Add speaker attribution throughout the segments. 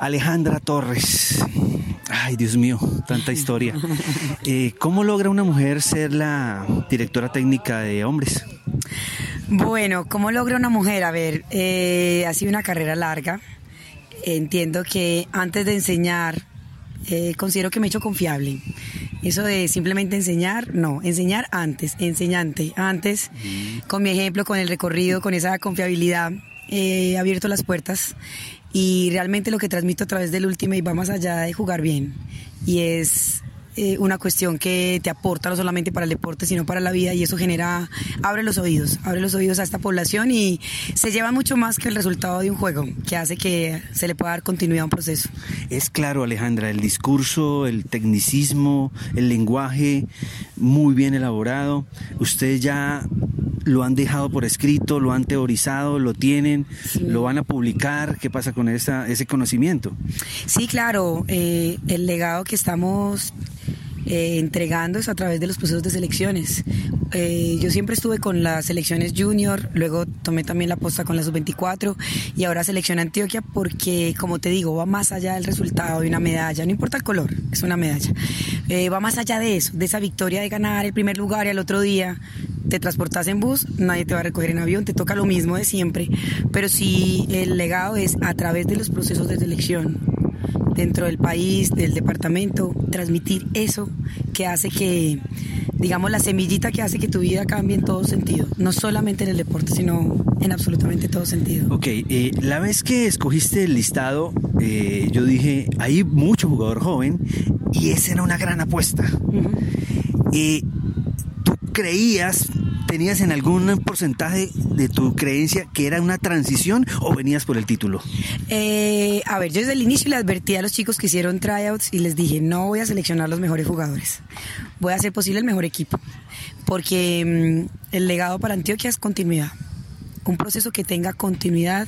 Speaker 1: Alejandra Torres. Ay, Dios mío, tanta historia. Eh, ¿Cómo logra una mujer ser la directora técnica de hombres?
Speaker 2: Bueno, ¿cómo logra una mujer? A ver, eh, ha sido una carrera larga. Entiendo que antes de enseñar, eh, considero que me he hecho confiable. Eso de simplemente enseñar, no, enseñar antes, enseñante, antes, con mi ejemplo, con el recorrido, con esa confiabilidad, he abierto las puertas y realmente lo que transmito a través del y va más allá de jugar bien y es eh, una cuestión que te aporta no solamente para el deporte, sino para la vida y eso genera, abre los oídos, abre los oídos a esta población y se lleva mucho más que el resultado de un juego, que hace que se le pueda dar continuidad a un proceso.
Speaker 1: Es claro, Alejandra, el discurso, el tecnicismo, el lenguaje muy bien elaborado. Usted ya lo han dejado por escrito, lo han teorizado, lo tienen, lo van a publicar. ¿Qué pasa con esa, ese conocimiento?
Speaker 2: Sí, claro, eh, el legado que estamos eh, entregando eso a través de los procesos de selecciones. Eh, yo siempre estuve con las selecciones junior, luego tomé también la posta con la sub-24 y ahora selección Antioquia porque, como te digo, va más allá del resultado de una medalla, no importa el color, es una medalla. Eh, va más allá de eso, de esa victoria de ganar el primer lugar y al otro día te transportas en bus, nadie te va a recoger en avión, te toca lo mismo de siempre, pero si el legado es a través de los procesos de selección, dentro del país, del departamento, transmitir eso que hace que, digamos, la semillita que hace que tu vida cambie en todo sentido, no solamente en el deporte, sino en absolutamente todo sentido.
Speaker 1: Ok, eh, la vez que escogiste el listado, eh, yo dije, hay mucho jugador joven y esa era una gran apuesta. Eh, ¿Tú creías ¿Tenías en algún porcentaje de tu creencia que era una transición o venías por el título?
Speaker 2: Eh, a ver, yo desde el inicio le advertí a los chicos que hicieron tryouts y les dije, no voy a seleccionar los mejores jugadores, voy a hacer posible el mejor equipo, porque mm, el legado para Antioquia es continuidad, un proceso que tenga continuidad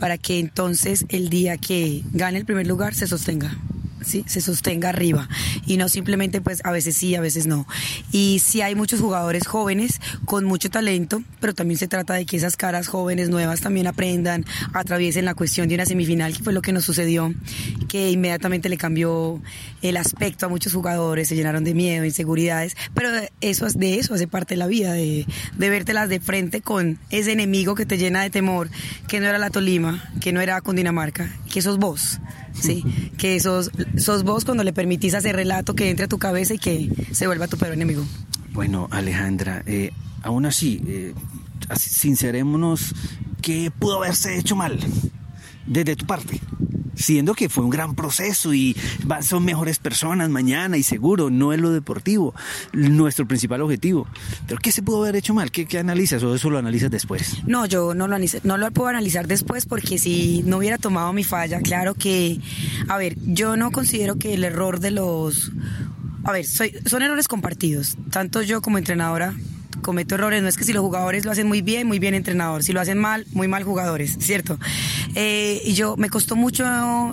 Speaker 2: para que entonces el día que gane el primer lugar se sostenga. ¿Sí? se sostenga arriba y no simplemente pues a veces sí, a veces no. Y sí hay muchos jugadores jóvenes con mucho talento, pero también se trata de que esas caras jóvenes nuevas también aprendan, atraviesen la cuestión de una semifinal, que fue lo que nos sucedió, que inmediatamente le cambió el aspecto a muchos jugadores, se llenaron de miedo, inseguridades, pero eso de eso hace parte de la vida, de, de vértelas de frente con ese enemigo que te llena de temor, que no era la Tolima, que no era con Dinamarca, que sos vos. ¿Sí? que sos, sos vos cuando le permitís hacer relato que entre a tu cabeza y que se vuelva tu peor enemigo.
Speaker 1: Bueno, Alejandra, eh, aún así, eh, sincerémonos, ¿qué pudo haberse hecho mal desde tu parte? Siendo que fue un gran proceso y son mejores personas mañana y seguro, no es lo deportivo, nuestro principal objetivo. Pero ¿qué se pudo haber hecho mal? ¿Qué, analizas o eso lo analizas después?
Speaker 2: No, yo no lo, no lo puedo analizar después porque si no hubiera tomado mi falla, claro que, a ver, yo no considero que el error de los... A ver, son errores compartidos, tanto yo como entrenadora cometo errores. No es que si los jugadores lo hacen muy bien, muy bien entrenador. Si lo hacen mal, muy mal jugadores, ¿cierto? Eh, y yo me costó mucho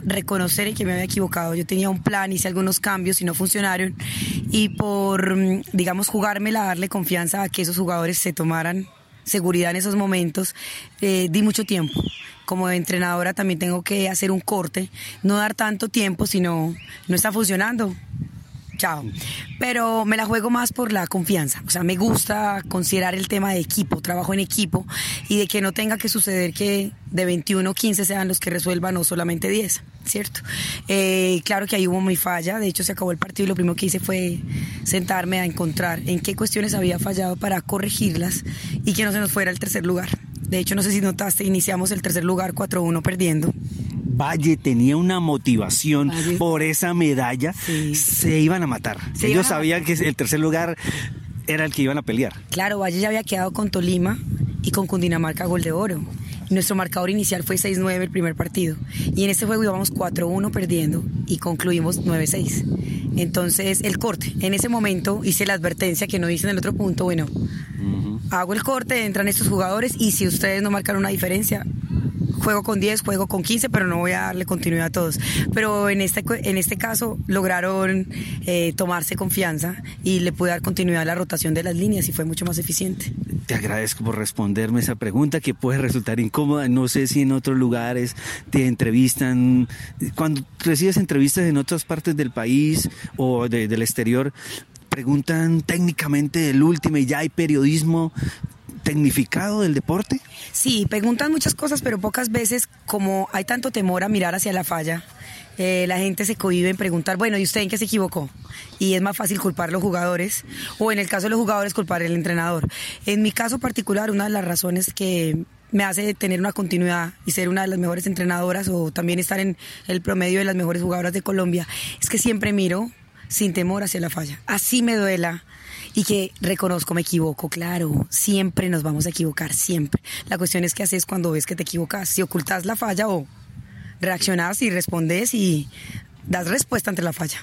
Speaker 2: reconocer que me había equivocado. Yo tenía un plan, hice algunos cambios y no funcionaron. Y por, mm, digamos, jugármela, darle confianza a que esos jugadores se tomaran seguridad en esos momentos, eh, di mucho tiempo. Como entrenadora también tengo que hacer un corte, no dar tanto tiempo, sino no está funcionando chao. Pero me la juego más por la confianza. O sea, me gusta considerar el tema de equipo, trabajo en equipo y de que no tenga que suceder que de 21 15 sean los que resuelvan o solamente 10, ¿cierto? Eh, claro que ahí hubo mi falla. De hecho, se acabó el partido y lo primero que hice fue sentarme a encontrar en qué cuestiones había fallado para corregirlas y que no se nos fuera el tercer lugar. De hecho, no sé si notaste, iniciamos el tercer lugar 4-1 perdiendo.
Speaker 1: Valle tenía una motivación por esa medalla, se iban a matar. Ellos sabían que el tercer lugar era el que iban a pelear.
Speaker 2: Claro, Valle ya había quedado con Tolima y con Cundinamarca gol de oro. Nuestro marcador inicial fue 6-9 el primer partido. Y en este juego íbamos 4-1 perdiendo y concluimos 9-6. Entonces, el corte. En ese momento hice la advertencia que no hice en el otro punto. Bueno, hago el corte, entran estos jugadores y si ustedes no marcan una diferencia, juego con 10, juego con 15, pero no voy a darle continuidad a todos. Pero en este, en este caso lograron eh, tomarse confianza y le pude dar continuidad a la rotación de las líneas y fue mucho más eficiente.
Speaker 1: Te agradezco por responderme esa pregunta que puede resultar incómoda. No sé si en otros lugares te entrevistan. Cuando recibes entrevistas en otras partes del país o del exterior, preguntan técnicamente del último y ya hay periodismo tecnificado del deporte?
Speaker 2: Sí, preguntan muchas cosas, pero pocas veces, como hay tanto temor a mirar hacia la falla, eh, la gente se cohibe en preguntar, bueno, ¿y usted en qué se equivocó? Y es más fácil culpar a los jugadores, o en el caso de los jugadores, culpar al entrenador. En mi caso particular, una de las razones que me hace tener una continuidad y ser una de las mejores entrenadoras o también estar en el promedio de las mejores jugadoras de Colombia, es que siempre miro sin temor hacia la falla. Así me duela y que reconozco, me equivoco, claro, siempre nos vamos a equivocar, siempre. La cuestión es qué haces cuando ves que te equivocas, si ocultas la falla o reaccionas y respondes y das respuesta ante la falla.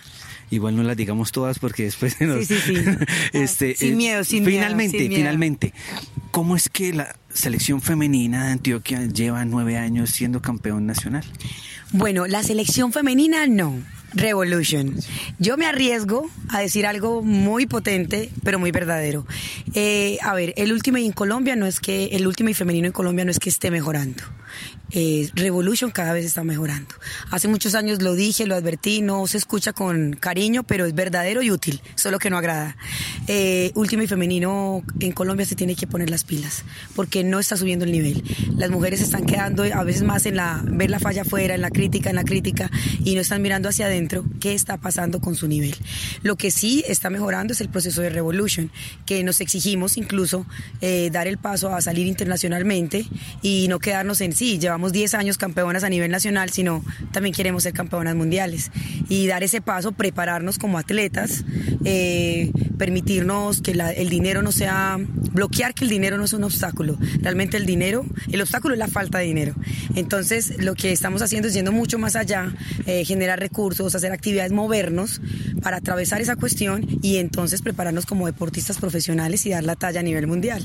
Speaker 1: Igual no las digamos todas porque después
Speaker 2: Sí, sí, sí.
Speaker 1: este,
Speaker 2: sin miedo, sin
Speaker 1: finalmente,
Speaker 2: miedo.
Speaker 1: Finalmente, ¿cómo es que la selección femenina de Antioquia lleva nueve años siendo campeón nacional?
Speaker 2: Bueno, la selección femenina no. Revolution. Yo me arriesgo a decir algo muy potente, pero muy verdadero. Eh, a ver, el último en Colombia no es que, el último y femenino en Colombia no es que esté mejorando. Eh, Revolution cada vez está mejorando. Hace muchos años lo dije, lo advertí, no se escucha con cariño, pero es verdadero y útil, solo que no agrada. Eh, último y femenino en Colombia se tiene que poner las pilas, porque no está subiendo el nivel. Las mujeres están quedando a veces más en la, ver la falla afuera, en la crítica, en la crítica, y no están mirando hacia adentro qué está pasando con su nivel. Lo que sí está mejorando es el proceso de Revolution, que nos exigimos incluso eh, dar el paso a salir internacionalmente y no quedarnos en sí, llevamos 10 años campeonas a nivel nacional, sino también queremos ser campeonas mundiales. Y dar ese paso, prepararnos como atletas, eh, permitirnos que la, el dinero no sea, bloquear que el dinero no es un obstáculo. Realmente el dinero, el obstáculo es la falta de dinero. Entonces lo que estamos haciendo es yendo mucho más allá, eh, generar recursos, hacer actividades, movernos para atravesar esa cuestión y entonces prepararnos como deportistas profesionales y dar la talla a nivel mundial.